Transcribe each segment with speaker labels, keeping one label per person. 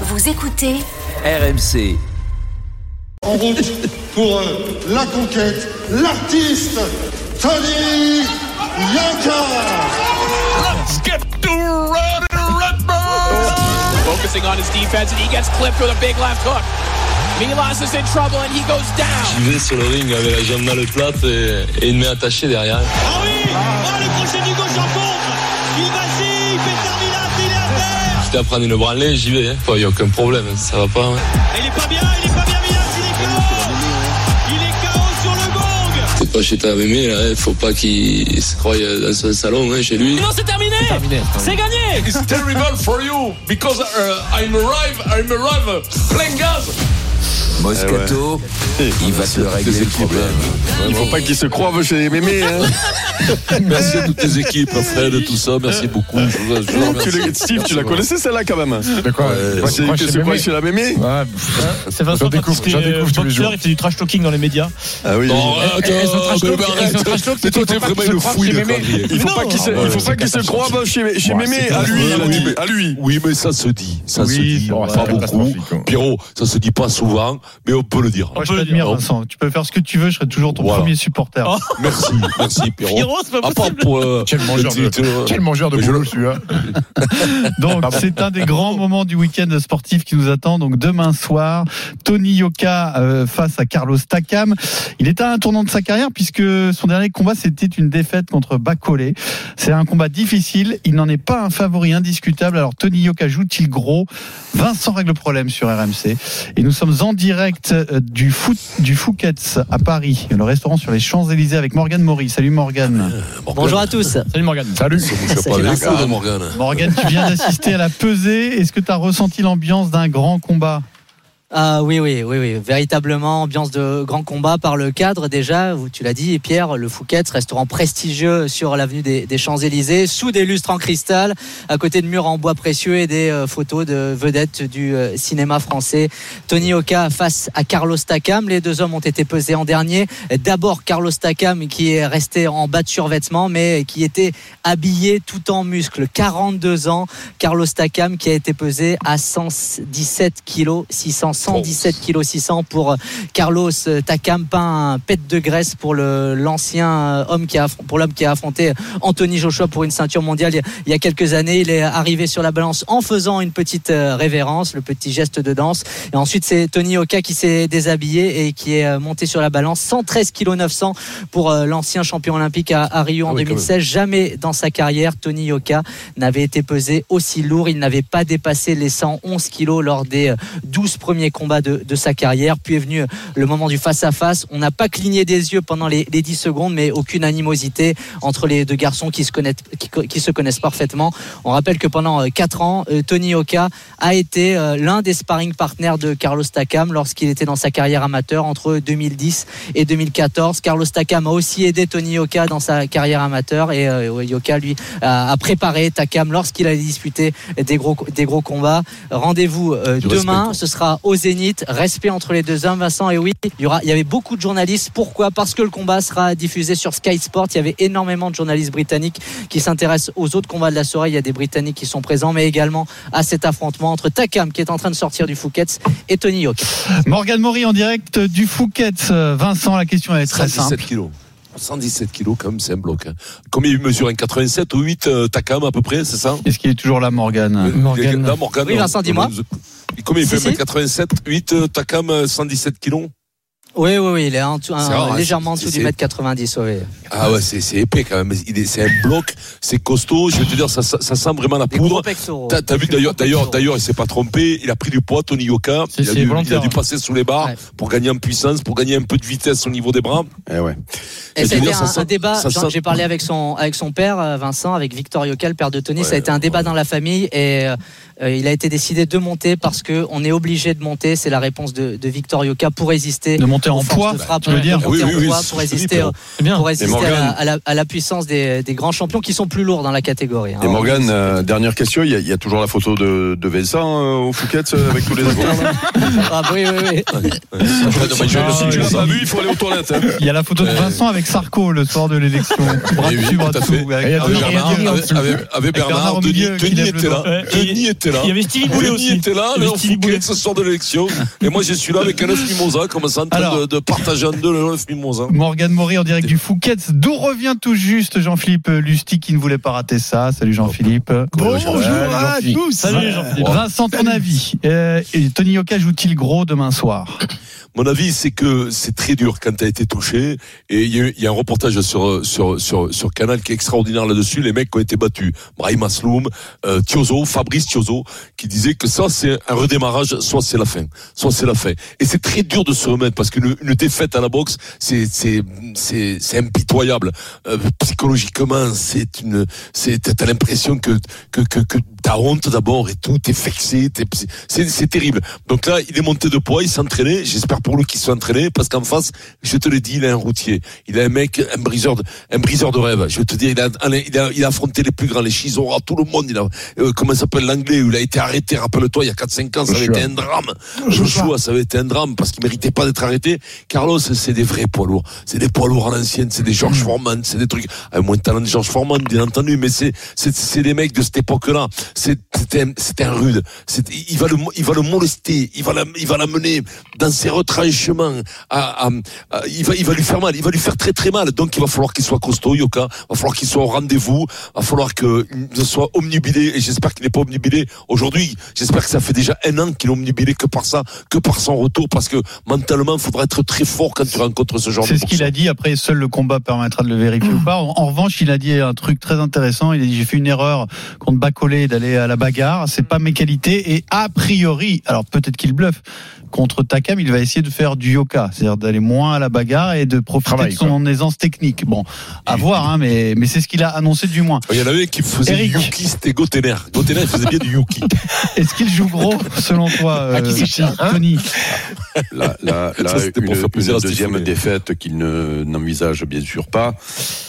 Speaker 1: Vous écoutez
Speaker 2: RMC.
Speaker 3: En route pour euh, la conquête, l'artiste Tony Yoka.
Speaker 4: Let's get to Red!
Speaker 5: Focusing on his defense, and he gets clipped with a big left hook. Milas is in trouble, and he goes down.
Speaker 6: J'y vais sur le ring avec la jambe dans le plâtre et, et une main attachée derrière.
Speaker 7: Ah oui Ah le crochet du gauche en contre à
Speaker 6: à prendre une branlée, j'y vais. Il n'y a aucun problème, ça va pas. hein.
Speaker 7: Il est pas bien, il est pas bien Milas, il est KO Il est KO sur le gong
Speaker 6: T'es pas chez ta mémé, là, il faut pas qu'il se croie dans son salon, hein, chez lui.
Speaker 7: Non c'est terminé C'est gagné
Speaker 4: It's terrible for you because uh, I'm arrive, I'm arrive plein gaz.
Speaker 2: Moscato, il va te régler le problème.
Speaker 8: Il faut pas qu'ils se croient chez les mémés. Hein.
Speaker 9: Merci à toutes tes équipes, Fred, tout ça. Merci beaucoup. Je vous-
Speaker 8: Tu Steve, tu la connaissais celle-là quand même
Speaker 10: De quoi
Speaker 8: C'est chez la mémé
Speaker 10: C'est Vincent
Speaker 11: J'en découvre-
Speaker 10: euh,
Speaker 11: découvre tous les
Speaker 10: boxeur,
Speaker 11: jours.
Speaker 10: il fait du trash talking dans les médias.
Speaker 8: Ah oui.
Speaker 9: Mais toi, t'es
Speaker 10: qu'il
Speaker 9: vraiment une
Speaker 10: qu'il
Speaker 9: fouille
Speaker 10: croie.
Speaker 8: Il faut pas qu'il se,
Speaker 10: Ah
Speaker 8: il faut
Speaker 10: ouais,
Speaker 8: pas qu'il se croie chez, mémé, à lui,
Speaker 9: catastrophique.
Speaker 8: à lui, à lui.
Speaker 9: Oui, mais ça se dit. Ça se dit. Pas beaucoup.
Speaker 10: hein.
Speaker 9: Pierrot, ça se dit pas souvent, mais on peut le dire.
Speaker 10: Moi, je t'admire. Vincent. Tu peux faire ce que tu veux, je serai toujours ton
Speaker 9: Voilà.
Speaker 10: premier supporter.
Speaker 9: Merci, merci, Pierrot.
Speaker 10: Pierrot, c'est pas
Speaker 9: À part
Speaker 10: possible.
Speaker 9: pour, euh,
Speaker 11: Quel mangeur
Speaker 9: le
Speaker 11: de-
Speaker 9: titre,
Speaker 11: Quel mangeur de boulot celui-là
Speaker 10: Donc, c'est un des grands moments du week-end sportif qui nous attend. Donc, demain soir, Tony Yoka euh, face à Carlos Takam. Il est à un tournant de sa carrière puisque son dernier combat, c'était une défaite contre Bakole. C'est un combat difficile. Il n'en est pas un favori indiscutable. Alors, Tony Yoka joue-t-il gros? Vincent règle le problème sur RMC. Et nous sommes en direct euh, du, foot, du Fouquet's à Paris, le restaurant sur les Champs-Élysées avec Morgane Maury. Salut Morgane.
Speaker 12: Bonjour à tous.
Speaker 10: Salut Morgane.
Speaker 11: Salut
Speaker 9: Morgane.
Speaker 10: Morgane, tu viens d'assister à la pesée. Est-ce que tu as ressenti l'ambiance d'un grand combat?
Speaker 12: Ah oui, oui, oui, oui, véritablement ambiance de grand combat par le cadre déjà. Tu l'as dit, Pierre, le Fouquet's, restaurant prestigieux sur l'avenue des, Champs-Élysées, sous des lustres en cristal, à côté de murs en bois précieux et des euh, photos de vedettes du euh, cinéma français. Tony Oka face à Carlos Takam. Les deux hommes ont été pesés en dernier. D'abord Carlos Takam qui est resté en bas de survêtement, mais qui était habillé tout en muscles. 42 ans. Carlos Takam qui a été pesé à 117 kg 600 117 kg 600 pour euh, Carlos Takam pas un pet de graisse pour le l'ancien euh, homme qui a pour l'homme qui a affronté Anthony Joshua pour une ceinture mondiale il y a- quelques années. Il est arrivé sur la balance en faisant une petite euh, révérence le petit geste de danse. Et ensuite c'est Tony Oka qui s'est déshabillé et qui est euh, monté sur la balance. 113 kg 900 pour euh, l'ancien champion olympique à, à Rio en
Speaker 9: Ah oui, quand
Speaker 12: 2016 jamais dans sa carrière Tony Yoka n'avait été pesé aussi lourd. Il n'avait pas dépassé les 111 kilos lors des euh, 12 premiers combats de, de sa carrière. Puis est venu euh, le moment du face-à-face. On n'a pas cligné des yeux pendant les, les 10 secondes, mais aucune animosité entre les deux garçons qui se connaissent, qui, se connaissent parfaitement. On rappelle que pendant 4 ans, euh, Tony Oka a été euh, l'un des sparring partners de Carlos Takam lorsqu'il était dans sa carrière amateur entre 2010 et 2014. Carlos Takam a aussi aidé Tony Yoka dans sa carrière amateur et euh, Yoka lui a, a préparé Takam lorsqu'il allait disputer des gros des gros combats. Rendez-vous euh, demain,
Speaker 9: respect.
Speaker 12: ce sera au Zénith. Respect entre les deux hommes, Vincent et oui, il y aura il y avait beaucoup de journalistes. Pourquoi? Parce que le combat sera diffusé sur Sky Sport. Il y avait énormément de journalistes britanniques qui s'intéressent aux autres combats de la soirée. Il y a des Britanniques qui sont présents, mais également à cet affrontement entre Takam qui est en train de sortir du Fouquet's et Tony Yoka.
Speaker 10: Morgane Maury en direct du Fouquet's. Euh, Vincent, la question est très
Speaker 9: 117
Speaker 10: simple.
Speaker 9: kilos. 117 kilos, quand même, c'est un bloc. hein. Combien il mesure un 87 ou 8 euh, Takam à peu près, c'est ça
Speaker 10: Est-ce qu'il est toujours là, Morgane
Speaker 9: Morgane. Là, Morgane,
Speaker 12: Oui, Vincent, dis-moi.
Speaker 9: Combien il
Speaker 12: Si,
Speaker 9: fait
Speaker 12: si.
Speaker 9: 87 8 euh, Takam, euh, 117 kilos
Speaker 12: Oui, oui, oui, il est en dessous- un-
Speaker 9: C'est rare, hein,
Speaker 12: légèrement en dessous du mètre 90. oui.
Speaker 9: Ah ouais, c'est épais quand même. Il est- C'est un bloc, c'est costaud. Je vais te dire, ça, ça, ça sent vraiment la poudre. T'as t'as vu d'ailleurs, d'ailleurs, d'ailleurs, il s'est pas trompé. Il a pris du poids, Tony Yoka. Il a, dû, il a
Speaker 10: volontaire.
Speaker 9: dû passer sous les barres
Speaker 12: Ouais.
Speaker 9: pour gagner en puissance, pour gagner un peu de vitesse au niveau des bras.
Speaker 8: Eh ouais.
Speaker 12: Et ça a été
Speaker 9: dire,
Speaker 12: un,
Speaker 9: ça sent-
Speaker 12: un débat.
Speaker 9: sent-
Speaker 12: J'ai parlé avec son avec son père euh, Vincent, avec Victor Yoka, le père de Tony. ça a été un débat
Speaker 9: ouais.
Speaker 12: dans la famille et euh, il a été décidé de monter parce que on est obligé de monter. C'est la réponse de, de Victor Yoka pour résister.
Speaker 10: De monter en poids,
Speaker 12: de frappe,
Speaker 10: tu veux dire
Speaker 12: de monter
Speaker 9: Oui, oui,
Speaker 12: en
Speaker 9: oui,
Speaker 12: poids
Speaker 9: c'est
Speaker 12: pour résister, pour
Speaker 8: Morgan.
Speaker 12: à, la, à la- à la puissance des, des grands champions qui sont plus lourds dans la catégorie. hein.
Speaker 8: Et Morgane, euh, dernière question, il y, a- il y a toujours la photo de, de Vincent euh, au Fouquet's euh, avec tous les
Speaker 12: Ah oui, oui, oui.
Speaker 8: Si tu l'as pas vu, il faut aller aux toilettes. hein.
Speaker 10: Il y a la photo de Vincent avec Sarko le soir de l'élection. Bras
Speaker 9: Oui, oui,
Speaker 10: dessus, bras dessous. Avec
Speaker 11: Et il y a
Speaker 10: Bernard
Speaker 11: deux
Speaker 9: Bernard,
Speaker 10: Milieu.
Speaker 9: avec, avec- avec
Speaker 10: Bernard
Speaker 9: Bernard,
Speaker 10: au
Speaker 9: Denis, était là.
Speaker 10: doigt.
Speaker 9: Denis était était là.
Speaker 1: Il y avait Stevie Boulet aussi.
Speaker 9: était là, Léon Fouquet
Speaker 1: Boulet.
Speaker 9: ce soir de l'élection. Et moi, je suis là avec un œuf mimosa, comme ça, en train de, de partager en deux le œuf mimosa.
Speaker 10: Morgane Maury en direct du Fouquet. D'où revient tout juste Jean-Philippe Lusti qui ne voulait pas rater ça? Salut Jean-Philippe.
Speaker 11: Bonjour à tous.
Speaker 1: Salut Jean-Philippe.
Speaker 10: Vincent, ton avis. Euh, et Tony Yoka joue-t-il gros demain soir?
Speaker 9: Mon avis, c'est que c'est très dur quand tu as été touché. Et il y, a un reportage sur, sur, sur, Canal qui est extraordinaire là-dessus. Les mecs qui ont été battus. Brahim Asloum, euh, Thiozo, Fabrice Thiozo, qui disait que ça, c'est un redémarrage, soit c'est la fin. Soit c'est la fin. Et c'est très dur de se remettre parce qu'une une défaite à la boxe, c'est, impitoyable. Euh, psychologiquement, c'est une, c'est, t'as l'impression que, que t'as honte d'abord et tout, t'es vexé, t'es- c'est, c'est terrible. Donc là, il est monté de poids, il s'est entraîné. J'espère pour lui qu'il soit entraîné parce qu'en face, je te l'ai dit, il a un routier. Il a un mec, un briseur de, un briseur de rêve. Je vais te dire, il a, il a, il a affronté les plus grands, les Chisora, tout le monde. Il a, euh, comment s'appelle l'anglais, où il a été arrêté, rappelle-toi, il y a 4-5 ans, ça avait été un drame. Joshua, ça avait été un drame parce qu'il méritait pas d'être arrêté. Carlos, c'est des vrais poids lourds. C'est des poids lourds à l'ancienne, c'est des George Foreman, c'est des trucs, avec moins de talent de George Foreman, bien entendu, mais c'est, c'est, c'est des mecs de cette époque-là. C'est, c'était un, rude. Il va le, il va le molester, il va la, il va l'amener dans ses retranchements. À, à- à- il va, il va lui faire mal, il va lui faire très très mal. Donc il va falloir qu'il soit costaud, Yoka. Il va falloir qu'il soit au rendez-vous. Il va falloir qu'il soit omnibilé. Et j'espère qu'il n'est pas omnibilé aujourd'hui. J'espère que ça fait déjà un an qu'il est omnibilé que par ça, que par son retour, parce que mentalement, il faudra être très fort quand tu rencontres ce genre de
Speaker 10: C'est ce qu'il a dit. Après, seul le combat permettra de le vérifier ou pas. En, en revanche, il a dit un truc très intéressant. Il a dit j'ai fait une erreur contre Bacolé d'aller à la bagarre. C'est pas mes qualités. Et a priori, alors peut-être qu'il bluffe. Contre Takam, il va essayer de faire du yoka, c'est-à-dire d'aller moins à la bagarre et de profiter
Speaker 11: Travail,
Speaker 10: de son aisance technique. Bon, à voir, hein, mais, mais c'est ce qu'il a annoncé du moins.
Speaker 9: Il y en avait qui faisait
Speaker 10: Eric.
Speaker 9: du yuki, c'était Gotener. Gotener, il faisait bien du yuki.
Speaker 10: Est-ce qu'il joue gros, selon toi, euh,
Speaker 11: À qui c'est cher, hein
Speaker 10: Tony
Speaker 8: Là, là, là,
Speaker 9: Ça, c'était
Speaker 8: une,
Speaker 9: pour faire plaisir
Speaker 8: une deuxième défaite qu'il ne n'envisage bien sûr pas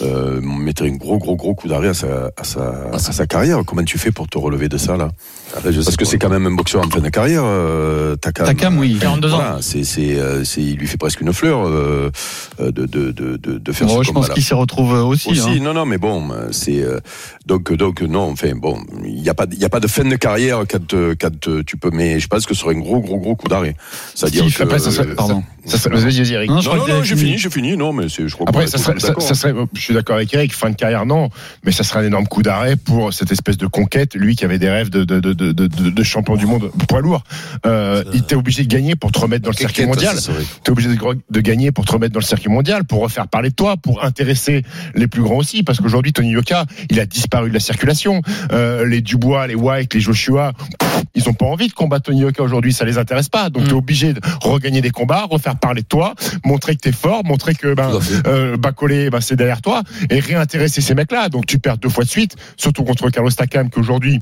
Speaker 8: euh, mettrait un gros gros gros coup d'arrêt à sa, à, sa, à sa carrière. Comment tu fais pour te relever de ça là? Parce que c'est quand même un boxeur en fin de carrière, euh, Takam.
Speaker 10: Takam, oui.
Speaker 1: 42 ans.
Speaker 8: Voilà, c'est, c'est, euh, c'est, il lui fait presque une fleur euh, euh, de, de, de, de, faire
Speaker 10: Bon,
Speaker 8: ce
Speaker 10: Je pense qu'il s'y retrouve aussi.
Speaker 8: Aussi,
Speaker 10: hein.
Speaker 8: non, non, mais bon, euh, c'est euh, donc donc non, enfin bon, il n'y a pas il y a pas de fin de carrière quand euh, quand euh, tu peux, mais je pense que ce serait un gros gros gros coup d'arrêt. C'est-à-dire
Speaker 11: Steve,
Speaker 8: que
Speaker 11: après, ça serait-
Speaker 8: euh,
Speaker 10: Pardon.
Speaker 11: Ça, ça, vas-y, vas-y, Eric.
Speaker 10: Non, je
Speaker 8: Non, non, non, j'ai
Speaker 10: fini.
Speaker 8: j'ai fini. Non, mais c'est, je crois
Speaker 11: Après, ça serait, ça, ça serait, je suis d'accord avec Eric, fin de carrière, non, mais ça serait un énorme coup d'arrêt pour cette espèce de conquête. Lui qui avait des rêves de, de, de, de, de, de champion du monde poids lourd, euh, il était obligé de gagner pour te remettre dans le circuit mondial. T'es obligé de, de gagner pour te remettre dans le circuit mondial, pour refaire parler de toi, pour intéresser les plus grands aussi, parce qu'aujourd'hui Tony Yoka, il a disparu de la circulation. Euh, les Dubois, les White, les Joshua, pff, ils ont pas envie de combattre Tony Yoka aujourd'hui, ça les intéresse pas. Donc
Speaker 1: Mm.
Speaker 11: t'es obligé de regagner des combats, refaire parler de toi, montrer que t'es fort, montrer que ben euh, Bacolé, ben, c'est derrière toi, et réintéresser ces mecs-là. Donc tu perds deux fois de suite, surtout contre Carlos Takam, qu'aujourd'hui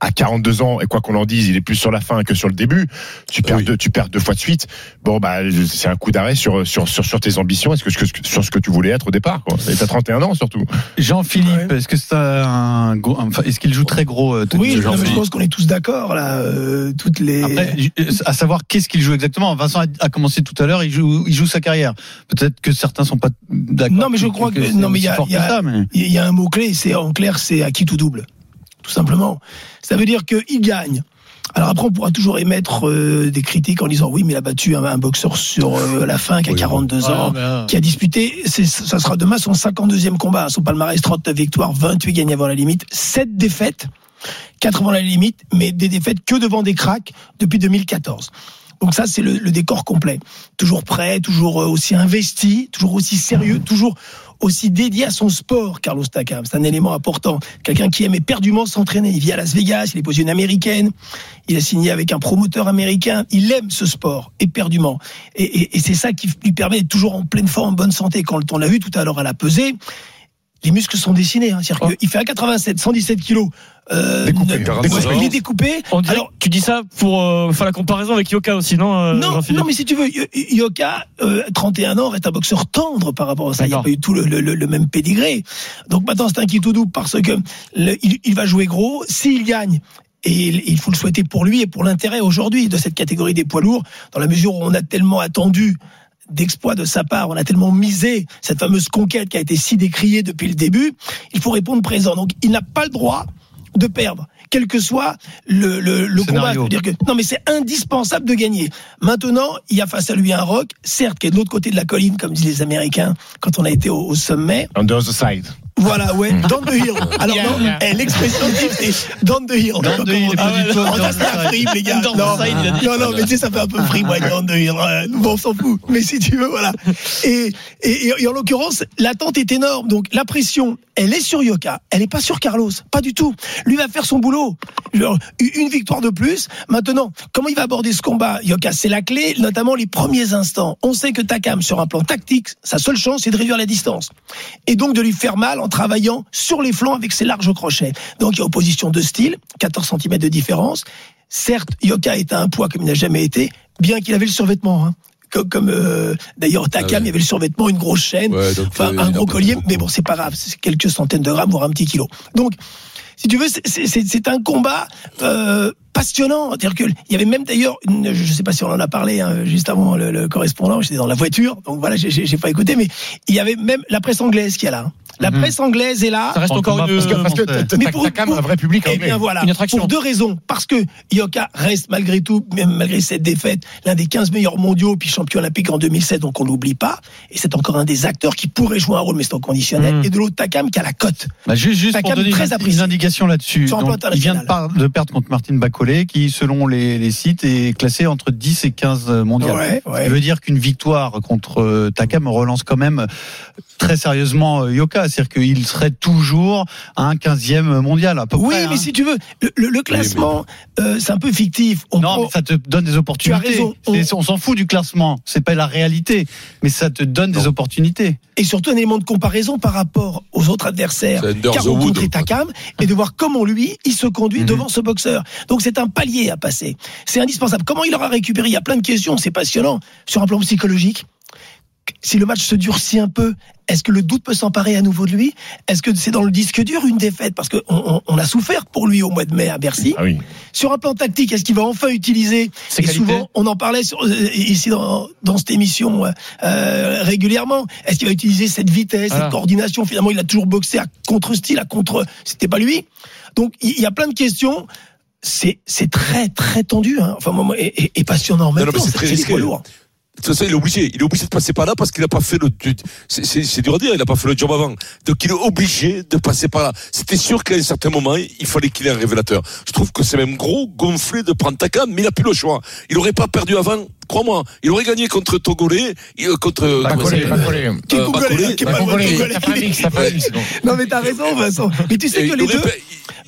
Speaker 11: à 42 ans, et quoi qu'on en dise, il est plus sur la fin que sur le début. Tu perds,
Speaker 9: Oui.
Speaker 11: deux, tu perds deux fois de suite. Bon, bah, c'est un coup d'arrêt sur, sur, sur, sur tes ambitions, est-ce que, sur ce que tu voulais être au départ. Quoi. Et t'as 31 ans surtout.
Speaker 10: Jean-Philippe, est-ce que c'est un gros, enfin, est-ce qu'il joue très gros euh, Tony
Speaker 13: Oui, non, mais je pense qu'on est tous d'accord là. euh, toutes les.
Speaker 10: Après, à savoir qu'est-ce qu'il joue exactement. Vincent a, commencé tout à l'heure, il joue, il joue sa carrière. Peut-être que certains sont pas d'accord.
Speaker 13: Non, mais je crois que- non, mais il y a- il y a-
Speaker 10: que ça, mais-
Speaker 13: Il y a un mot clé, c'est en clair, c'est à qui tout double, tout simplement. Ça veut dire qu'il gagne. Alors après, on pourra toujours émettre euh, des critiques en disant oui, mais il a battu un, un boxeur sur euh, la fin qui a 42 ans, qui a disputé, ça sera demain son 52e combat, son palmarès 39 victoires, 28 gagnés avant la limite, 7 défaites, 4 avant la limite, mais des défaites que devant des cracks depuis 2014. Donc ça, c'est le, le décor complet. Toujours prêt, toujours euh, aussi investi, toujours aussi sérieux, toujours aussi dédié à son sport, Carlos Takam. C'est un élément important. Quelqu'un qui aime éperdument s'entraîner. Il vit à Las Vegas, il est posé une américaine, il a signé avec un promoteur américain. Il aime ce sport, éperdument. Et, et, c'est ça qui lui permet d'être toujours en pleine forme, en bonne santé. Quand on l'a vu tout à l'heure à la pesée, les muscles sont dessinés. Hein. C'est-à-dire qu'il fait un 87, 117 kilos. Euh,
Speaker 11: Découpé,
Speaker 13: ne-
Speaker 11: 42
Speaker 13: il est découpé.
Speaker 1: Dirait
Speaker 13: Alors,
Speaker 1: tu dis ça pour euh, faire la comparaison avec Yoka aussi, non, euh,
Speaker 13: non, non, mais si tu veux, Yo- Yoka, euh, 31 ans, est un boxeur tendre par rapport à ça. Il n'y a
Speaker 1: D'accord.
Speaker 13: pas eu tout le, le- le- le même pédigré. Donc maintenant, c'est un qui tout parce que le- il, il va jouer gros. S'il gagne, et il il faut le souhaiter pour lui et pour l'intérêt aujourd'hui de cette catégorie des poids lourds, dans la mesure où on a tellement attendu d'exploits de sa part, on a tellement misé cette fameuse conquête qui a été si décriée depuis le début, il faut répondre présent. Donc il n'a pas le droit de perdre. Quel que soit le, le, le combat. C'est-à-dire que, non, mais c'est indispensable de gagner. Maintenant, il y a face à lui un rock, certes, qui est de l'autre côté de la colline, comme disent les Américains, quand on a été au, au sommet.
Speaker 11: On the other side.
Speaker 13: Voilà, ouais, down the hill. Alors,
Speaker 11: Yeah,
Speaker 13: non,
Speaker 11: yeah.
Speaker 13: eh, l'expression type, c'est down the hill.
Speaker 10: Down the hill,
Speaker 13: Ah ouais, non, ça,
Speaker 10: the
Speaker 13: c'est frime, les gars.
Speaker 10: Down the
Speaker 13: Non, non, non, mais tu sais, ça fait un peu frime, ouais, down the hill. Euh, Bon, on s'en fout. Mais si tu veux, voilà. Et, et, et en l'occurrence, l'attente est énorme. Donc, la pression, elle est sur Yoka. Elle n'est pas sur Carlos. Pas du tout. Lui va faire son boulot. Une victoire de plus. Maintenant, comment il va aborder ce combat, Yoka? C'est la clé, notamment les premiers instants. On sait que Takam, sur un plan tactique, sa seule chance, c'est de réduire la distance. Et donc de lui faire mal en travaillant sur les flancs avec ses larges crochets. Donc il y a opposition de style, 14 cm de différence. Certes, Yoka est à un poids comme il n'a jamais été, bien qu'il avait le survêtement. hein. Comme, comme, euh, d'ailleurs Takam, il y avait le survêtement, une grosse chaîne,
Speaker 9: Ouais, donc,
Speaker 13: enfin
Speaker 9: euh,
Speaker 13: un gros collier, mais bon c'est pas grave, c'est quelques centaines de grammes, voire un petit kilo. Donc si tu veux, c'est- un combat euh, passionnant. C'est-à-dire que il y avait même d'ailleurs, je sais pas si on en a parlé hein, juste avant le, correspondant, j'étais dans la voiture, donc voilà, j'ai j'ai pas écouté, mais il y avait même la presse anglaise qui est là. hein. La
Speaker 10: Mhm.
Speaker 13: presse anglaise est là.
Speaker 1: Ça reste
Speaker 10: En
Speaker 1: encore une.
Speaker 11: Parce que
Speaker 13: pour-
Speaker 11: un vrai public
Speaker 13: Eh
Speaker 11: anglais.
Speaker 13: bien voilà,
Speaker 1: Une attraction.
Speaker 13: pour deux raisons. Parce que Yoka reste malgré tout, même malgré cette défaite, l'un des 15 meilleurs mondiaux, puis champion olympique en 2007, donc on l'oublie pas. Et c'est encore un des acteurs qui pourrait jouer un rôle, mais c'est en conditionnel.
Speaker 10: Mm.
Speaker 13: Et de l'autre, Takam qui a la cote.
Speaker 10: Bah, juste juste
Speaker 13: Takam
Speaker 10: pour donner
Speaker 13: très
Speaker 10: une,
Speaker 13: apprécié.
Speaker 10: une indication là-dessus. Il vient de,
Speaker 13: international.
Speaker 10: par- de perdre contre Martin Bacolé, qui, selon les, les sites, est classé entre 10 et 15 mondiales.
Speaker 13: Ouais, ouais.
Speaker 10: qui veut dire qu'une victoire contre euh, Takam relance quand même très sérieusement euh, Yoka. C'est-à-dire qu'il serait toujours à un 15e mondial, à peu
Speaker 13: Oui,
Speaker 10: près.
Speaker 13: mais
Speaker 10: hein.
Speaker 13: si tu veux, le, le- le classement, euh, c'est un peu fictif. On
Speaker 10: Non, mais ça te donne des opportunités.
Speaker 13: raison.
Speaker 10: C'est- On s'en fout du classement. C'est pas la réalité. Mais ça te donne des opportunités.
Speaker 13: et surtout un élément de comparaison par rapport aux autres adversaires qu'a rencontré. Takam et de voir comment lui, il se conduit
Speaker 10: Mhm.
Speaker 13: devant ce boxeur. Donc c'est un palier à passer. C'est indispensable. Comment il aura récupéré? Il y a plein de questions, c'est passionnant. Sur un plan psychologique, si le match se durcit un peu, est-ce que le doute peut s'emparer à nouveau de lui? Est-ce que c'est dans le disque dur une défaite? Parce qu'on on, on a souffert pour lui au mois de mai à Bercy.
Speaker 11: Ah oui.
Speaker 13: Sur un plan tactique, est-ce qu'il va enfin utiliser
Speaker 10: Ses
Speaker 13: Et
Speaker 10: qualités
Speaker 13: souvent, on en parlait sur- euh, ici dans, dans cette émission euh, euh, régulièrement. Est-ce qu'il va utiliser cette vitesse, cette coordination? Finalement, il a toujours boxé à contre-style, à contre. C'était pas lui. Donc, il y a plein de questions. C'est c'est très très tendu, hein. enfin moi, et, et- et passionnant en même
Speaker 9: Non,
Speaker 13: temps.
Speaker 9: c'est très risqué. De toute façon, il est obligé. Il est obligé de passer par là parce qu'il n'a pas fait le. C'est- dur à dire. Il n'a pas fait le job avant. Donc il est obligé de passer par là. C'était sûr qu'à un certain moment, il fallait qu'il ait un révélateur. Je trouve que c'est même gros gonflé de prendre Takam, mais il n'a plus le choix. Il n'aurait pas perdu avant. Crois-moi, il aurait gagné contre Togolais, euh, contre
Speaker 11: Bacolé, Bacolé.
Speaker 13: Non mais t'as raison, Vincent. Mais tu sais que les deux.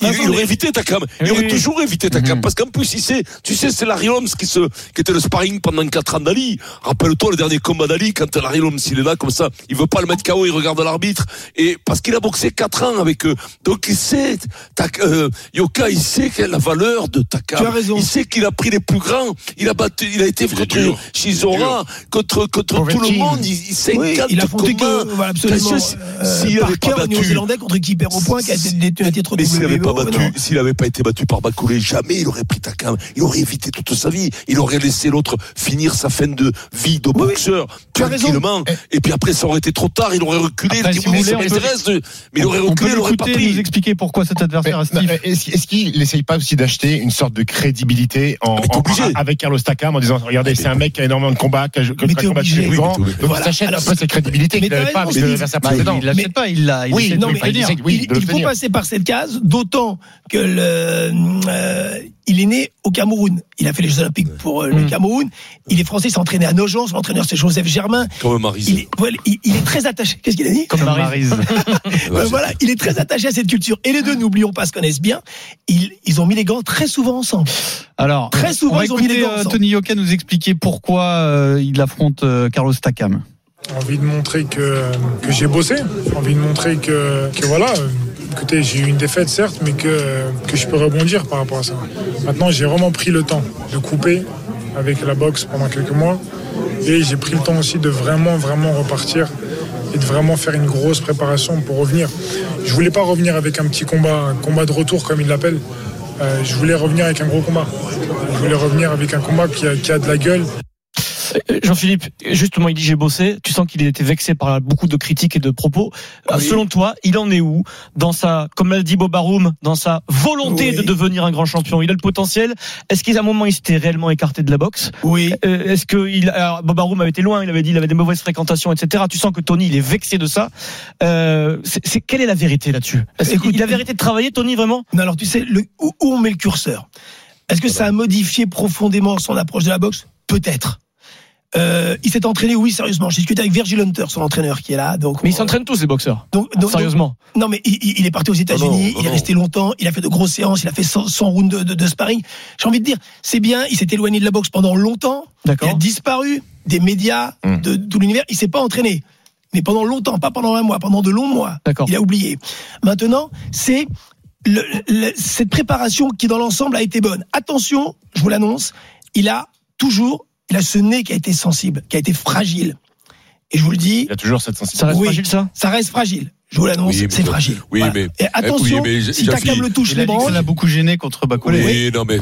Speaker 9: il, aurait évité Takam. Il aurait toujours évité Takam.
Speaker 11: Mhm.
Speaker 9: Parce qu'en plus, il sait, tu sais, c'est Larry Holmes qui se, qui était le sparring pendant 4 ans d'Ali. Rappelle-toi le dernier combat d'Ali, quand Larry Holmes, il est là, comme ça, il veut pas le mettre KO, il regarde l'arbitre. Et parce qu'il a boxé 4 ans avec eux. Donc il sait, Tak- euh, Yoka, il sait quelle est la valeur de Takam.
Speaker 13: Tu as raison.
Speaker 9: Il sait qu'il a pris les plus grands. Il a battu, il a été
Speaker 4: Il
Speaker 9: contre
Speaker 4: dur.
Speaker 9: Shizora, contre, contre tout le monde. Il, il sait
Speaker 13: Oui, il a affronté que voilà, absolument. euh,
Speaker 9: s'il avait
Speaker 13: Parker,
Speaker 9: pas battu-
Speaker 13: Néo-Zélandais contre qui perd au point, qui a été un titre
Speaker 9: mais s'il n'avait pas battu,
Speaker 13: non.
Speaker 9: s'il n'avait pas été battu par Bakoulé, jamais il aurait pris Takam. Il aurait évité toute sa vie. Il aurait laissé l'autre finir sa fin de vie de boxeur
Speaker 13: tu as raison.
Speaker 9: tranquillement. Et puis après, ça aurait été trop tard. Il aurait reculé.
Speaker 10: Après,
Speaker 9: il dit,
Speaker 10: si vous
Speaker 9: oui,
Speaker 10: voulez,
Speaker 9: ça
Speaker 10: on peut-
Speaker 9: de- Mais il aurait
Speaker 10: on
Speaker 9: reculé, il aurait pas pris.
Speaker 10: nous expliquer pourquoi cet adversaire est
Speaker 11: Est-ce est-ce qu'il n'essaye pas aussi d'acheter une sorte de crédibilité en,
Speaker 9: Ah,
Speaker 11: en-
Speaker 9: obligé.
Speaker 11: avec Carlos Takam en disant regardez c'est un mec qui a énormément de combats qui a,
Speaker 9: Oui,
Speaker 11: grands
Speaker 9: mais t'es obligé.
Speaker 11: donc un
Speaker 13: Alors,
Speaker 11: peu cette crédibilité qu'il n'avait pas avec l'adversaire précédent
Speaker 10: il l'achète pas, il l'a. Il
Speaker 11: Oui,
Speaker 10: de
Speaker 11: non, mais il oui, de
Speaker 13: faut passer par cette case, d'autant que le, euh, il est né au Cameroun. Il a fait les Jeux Olympiques pour euh, le. Cameroun. Il est français, il s'est entraîné à Nogent. Son entraîneur, c'est Joseph Germain.
Speaker 9: Comme Marise.
Speaker 13: Il est, voilà, il, il est très attaché. Qu'est-ce qu'il a dit
Speaker 10: Comme Maryse.
Speaker 13: Euh, voilà, il est très attaché à cette culture. Et les deux, n'oublions pas, se connaissent bien. Ils, ils ont mis les gants très souvent ensemble.
Speaker 10: Alors,
Speaker 13: Très souvent,
Speaker 10: on va
Speaker 13: ils ont mis les
Speaker 10: écouter
Speaker 13: gants
Speaker 10: euh,
Speaker 13: ensemble.
Speaker 10: Tony Yoka nous expliquer pourquoi euh, il affronte euh, Carlos Takam.
Speaker 14: J'ai envie de montrer que, que j'ai bossé. J'ai envie de montrer que, que voilà, euh, écoutez, j'ai eu une défaite certes, mais que, que je peux rebondir par rapport à ça. Maintenant, j'ai vraiment pris le temps de couper avec la boxe pendant quelques mois. Et j'ai pris le temps aussi de vraiment, vraiment repartir et de vraiment faire une grosse préparation pour revenir. Je voulais pas revenir avec un petit combat, un combat de retour comme ils l'appellent. Euh, je voulais revenir avec un gros combat. Je voulais revenir avec un combat qui a, qui a de la gueule.
Speaker 1: Euh, Jean-Philippe, justement, il dit j'ai bossé. Tu sens qu'il était vexé par beaucoup de critiques et de propos. Euh,
Speaker 13: Oui.
Speaker 1: Selon toi, il en est où dans sa, comme l'a dit Bob Arum, dans sa volonté
Speaker 13: Oui.
Speaker 1: de devenir un grand champion? Il a le potentiel. Est-ce qu'à un moment il s'était réellement écarté de la boxe?
Speaker 13: Oui.
Speaker 1: Euh, Est-ce que il, alors, Bob Arum avait été loin Il avait dit il avait des mauvaises fréquentations, etc. Tu sens que Tony il est vexé de ça. Euh, c'est, c'est- quelle est la vérité là-dessus?
Speaker 13: Écoute,
Speaker 1: qu'il a vérité de travailler, Tony vraiment?
Speaker 13: Non, alors tu sais, le, où, où on met le curseur? Est-ce que ça a modifié profondément son approche de la boxe? Peut-être. Euh, il s'est entraîné, oui, sérieusement. J'ai discuté avec Virgil Hunter, son entraîneur, qui est là. Donc,
Speaker 1: Mais ils s'entraînent tous les boxeurs.
Speaker 13: donc, donc-
Speaker 1: Sérieusement.
Speaker 13: Non, mais il, est parti aux États-Unis,
Speaker 9: non, non,
Speaker 13: il est resté longtemps, il a fait de grosses séances, il a fait 100, 100 rounds de, de, de sparring. J'ai envie de dire, c'est bien, il s'est éloigné de la boxe pendant longtemps, il a disparu des médias,
Speaker 11: Hum.
Speaker 13: de, de tout l'univers, il s'est pas entraîné. Mais pendant longtemps, pas pendant un mois, pendant de longs mois.
Speaker 1: D'accord.
Speaker 13: Il a oublié. Maintenant, c'est le- le- cette préparation qui, dans l'ensemble, a été bonne. Attention, je vous l'annonce, il a toujours, il a ce nez qui a été sensible, qui a été fragile. Et je vous le dis,
Speaker 11: Il y a toujours cette
Speaker 1: Ça
Speaker 11: sensibilité.
Speaker 1: reste
Speaker 13: Oui.
Speaker 1: fragile ça?
Speaker 13: ça reste fragile. Je vous l'annonce,
Speaker 9: Oui,
Speaker 13: c'est fragile.
Speaker 9: oui,
Speaker 13: Voilà.
Speaker 9: mais-
Speaker 13: Et attention,
Speaker 9: oui, mais
Speaker 13: si le touche
Speaker 10: Il
Speaker 13: les
Speaker 10: que ça
Speaker 13: branches,
Speaker 10: l'a beaucoup gêné contre Bakoulé.
Speaker 9: Oui, non, mais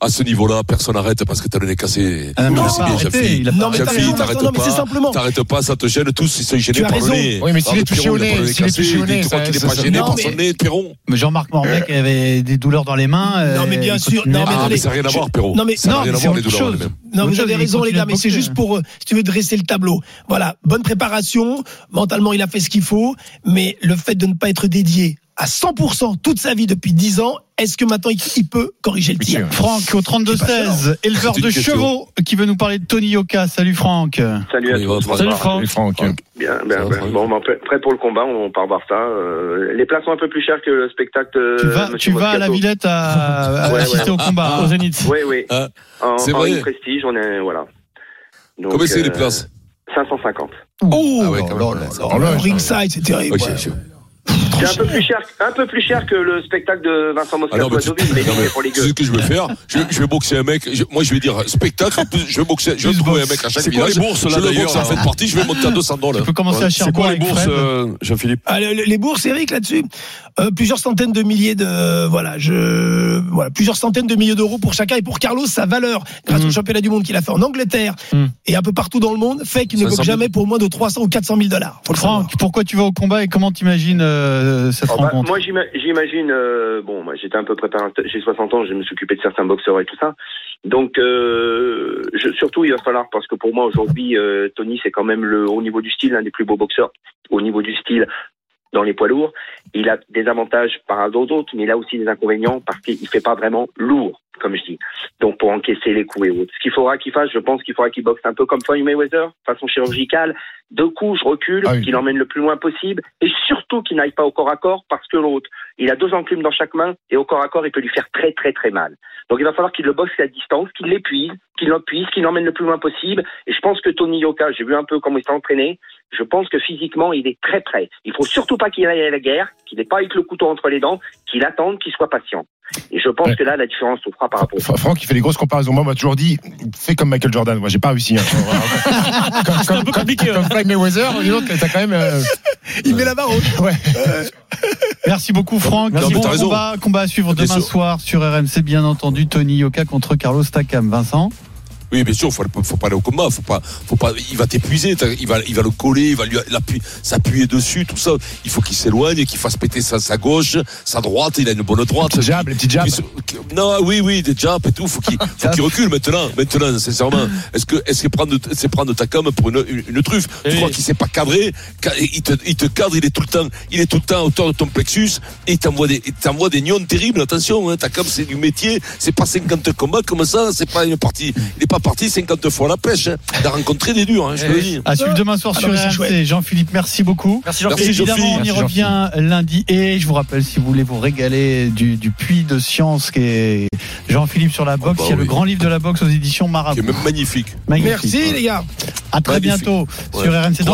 Speaker 9: à ce niveau-là, personne n'arrête parce que t'as le nez cassé.
Speaker 10: Ah, il
Speaker 9: sais bien,
Speaker 10: il
Speaker 13: Non, mais
Speaker 9: t'arrêtes
Speaker 13: non, mais c'est
Speaker 9: pas.
Speaker 13: simplement.
Speaker 9: T'arrêtes pas, ça te gêne tous, ils sont gênés par le nez.
Speaker 11: Oui, mais s'il
Speaker 9: Ah,
Speaker 11: est touché au
Speaker 9: il
Speaker 11: nez, s'il est touché au nez,
Speaker 9: tu crois
Speaker 11: ça-
Speaker 9: qu'il est pas gêné
Speaker 13: non,
Speaker 9: par
Speaker 13: mais-
Speaker 9: son nez, Pierrot
Speaker 10: Mais Jean-Marc Morbec avait des douleurs dans les mains.
Speaker 13: Non, mais
Speaker 10: euh,
Speaker 13: bien
Speaker 10: il
Speaker 13: sûr, non, mais
Speaker 9: Ah, ça n'a rien à voir, Pierrot.
Speaker 13: non, mais-
Speaker 9: Ça n'a
Speaker 10: non,
Speaker 9: rien à
Speaker 10: mais
Speaker 9: voir, les douleurs.
Speaker 13: Non, vous avez
Speaker 10: il
Speaker 13: raison, les gars, mais c'est juste pour, euh, si tu veux, dresser le tableau. Voilà, bonne préparation. Mentalement, il a fait ce qu'il faut, mais le fait de ne pas être dédié à 100% toute sa vie depuis 10 ans, est-ce que maintenant il, peut corriger le tir
Speaker 10: Franck au 32-16, éleveur de
Speaker 9: question.
Speaker 10: chevaux, qui veut nous parler de Tony Yoka. Salut Franck.
Speaker 15: Salut à
Speaker 9: Oui,
Speaker 15: tous.
Speaker 1: Salut Franck.
Speaker 11: Franck.
Speaker 15: Bien, bien, bien. Bon, ben, prêt, prêt pour le combat, on part voir ça. Euh, les places sont un peu plus chères que le spectacle. euh,
Speaker 10: Tu vas, tu vas à la. Villette à, à
Speaker 15: Ouais,
Speaker 10: assister
Speaker 15: ouais.
Speaker 10: au combat.
Speaker 1: Au Zénith.
Speaker 15: Oui, oui.
Speaker 9: Ah,
Speaker 15: En,
Speaker 9: c'est
Speaker 15: en
Speaker 9: vrai.
Speaker 15: Prestige, on est voilà. Donc,
Speaker 9: Combien c'est
Speaker 15: euh,
Speaker 9: les places
Speaker 15: 550.
Speaker 10: Oh,
Speaker 9: Ah ouais, quand
Speaker 10: là
Speaker 9: même.
Speaker 10: là, ça
Speaker 11: Oh là,
Speaker 13: Ringside, c'est terrible.
Speaker 9: Ok,
Speaker 13: ouais.
Speaker 15: C'est un peu plus cher, un peu plus cher que le spectacle de Vincent
Speaker 9: Ah
Speaker 15: Moscato
Speaker 9: non, mais
Speaker 15: à
Speaker 9: tu-
Speaker 15: Deauville, mais
Speaker 9: non, mais
Speaker 15: c'est pour les gueux.
Speaker 9: ce que je vais faire? Je, je vais boxer un mec. je- moi, je vais dire spectacle. Je vais boxer. Je vais trouver un mec à chaque
Speaker 8: C'est quoi
Speaker 9: village.
Speaker 8: les bourses, là, d'ailleurs,
Speaker 9: fin de partie. Je vais monter à 200 dollars.
Speaker 10: Tu peux commencer à
Speaker 8: C'est
Speaker 10: Cherbourg
Speaker 8: quoi les bourses, euh, Jean-Philippe?
Speaker 13: Ah, le- le- les bourses, Eric, là-dessus, euh, plusieurs centaines de milliers de, voilà, je, voilà, plusieurs centaines de milliers d'euros pour chacun et pour Carlos, sa valeur, grâce
Speaker 1: Mm.
Speaker 13: au championnat du monde qu'il a fait en Angleterre
Speaker 1: Mm.
Speaker 13: et un peu partout dans le monde, fait qu'il ne
Speaker 9: 500
Speaker 13: boxe
Speaker 9: 000.
Speaker 13: jamais pour moins de 300 ou 400 000 dollars.
Speaker 10: Franck, pourquoi tu vas au combat et comment t'imagines euh, cette
Speaker 15: Oh, bah,
Speaker 10: rencontre
Speaker 15: moi, j'ima- j'imagine, euh, bon, moi, j'étais un peu préparateur, j'ai 60 ans, je me suis occupé de certains boxeurs et tout ça. Donc, euh, je, surtout, il va falloir, parce que pour moi, aujourd'hui, Tony, c'est quand même le, au niveau du style, l'un des plus beaux boxeurs, au niveau du style, dans les poids lourds. Il a des avantages par rapport aux autres, mais il a aussi des inconvénients parce qu'il fait pas vraiment lourd, comme je dis. Donc, pour encaisser les coups et autres. Ce qu'il faudra qu'il fasse, je pense qu'il faudra qu'il boxe un peu comme Floyd Mayweather, façon chirurgicale. Deux coups, je recule,
Speaker 11: Ah oui.
Speaker 15: qu'il emmène le plus loin possible, et surtout qu'il n'aille pas au corps à corps parce que l'autre, il a deux enclumes dans chaque main, et au corps à corps, il peut lui faire très très très mal. Donc il va falloir qu'il le boxe à distance, qu'il l'épuise, qu'il l'empuise, qu'il l'emmène le plus loin possible. Et je pense que Tony Yoka, j'ai vu un peu comment il s'est entraîné, je pense que physiquement, il est très prêt. Il faut surtout pas qu'il aille à la guerre, qu'il n'ait pas avec le couteau entre les dents, qu'il attende, qu'il soit patient. Et je pense
Speaker 11: Ouais.
Speaker 15: que là, la différence se fera par rapport
Speaker 11: Franck, il fait des grosses comparaisons. Moi, on m'a toujours dit, fais comme Michael Jordan. Moi, j'ai pas réussi. Hein. comme,
Speaker 1: C'est un peu compliqué.
Speaker 11: comme
Speaker 1: hein.
Speaker 11: Floyd Mayweather, t'as quand même. euh,
Speaker 13: Il met la barre haute.
Speaker 11: ouais.
Speaker 10: Merci beaucoup Franck. Bon combat, combat à suivre demain soir sur RMC, bien entendu. Tony Yoka contre Carlos Takam. Vincent?
Speaker 9: Oui, bien sûr, faut, faut pas aller au combat, faut pas, faut pas, il va t'épuiser, il va, il va le coller, il va lui s'appuyer dessus, tout ça. Il faut qu'il s'éloigne, qu'il fasse péter sa, sa gauche, sa droite, il a une bonne droite.
Speaker 11: Les jabs, les petits jabs.
Speaker 9: Puis, Non, oui, oui, des jabs et tout, faut qu'il, faut qu'il recule maintenant, maintenant, sincèrement. Est-ce que, est-ce que prendre, c'est prendre ta cam pour une, une, une truffe? Tu
Speaker 1: Oui.
Speaker 9: crois qu'il s'est pas cadré? Ca- Il te, il te cadre, il est tout le temps, il est tout le temps à hauteur de ton plexus, et il t'envoie des, il t'envoie des nions terribles, attention, hein, ta cam, c'est du métier, c'est pas 50 combats comme ça, c'est pas une partie, il est pas parti 50 fois la pêche, hein. Il a rencontré des durs, hein, je te le dis.
Speaker 10: À suivre demain soir
Speaker 13: Ah
Speaker 10: sur RMC. Jean-Philippe, merci beaucoup.
Speaker 1: Merci
Speaker 9: Merci,
Speaker 1: Jean-Philippe.
Speaker 10: Évidemment, on y revient lundi. Et je vous rappelle, si vous voulez vous régaler du, du puits de science qui est Jean-Philippe sur la boxe,
Speaker 9: bah
Speaker 10: il y a le grand livre de la boxe aux éditions
Speaker 9: Qui
Speaker 10: Marabout.
Speaker 9: est même magnifique.
Speaker 10: Magnifique.
Speaker 13: Merci, les gars.
Speaker 10: À très
Speaker 9: Magnifique.
Speaker 10: bientôt
Speaker 9: Ouais.
Speaker 10: sur RMC.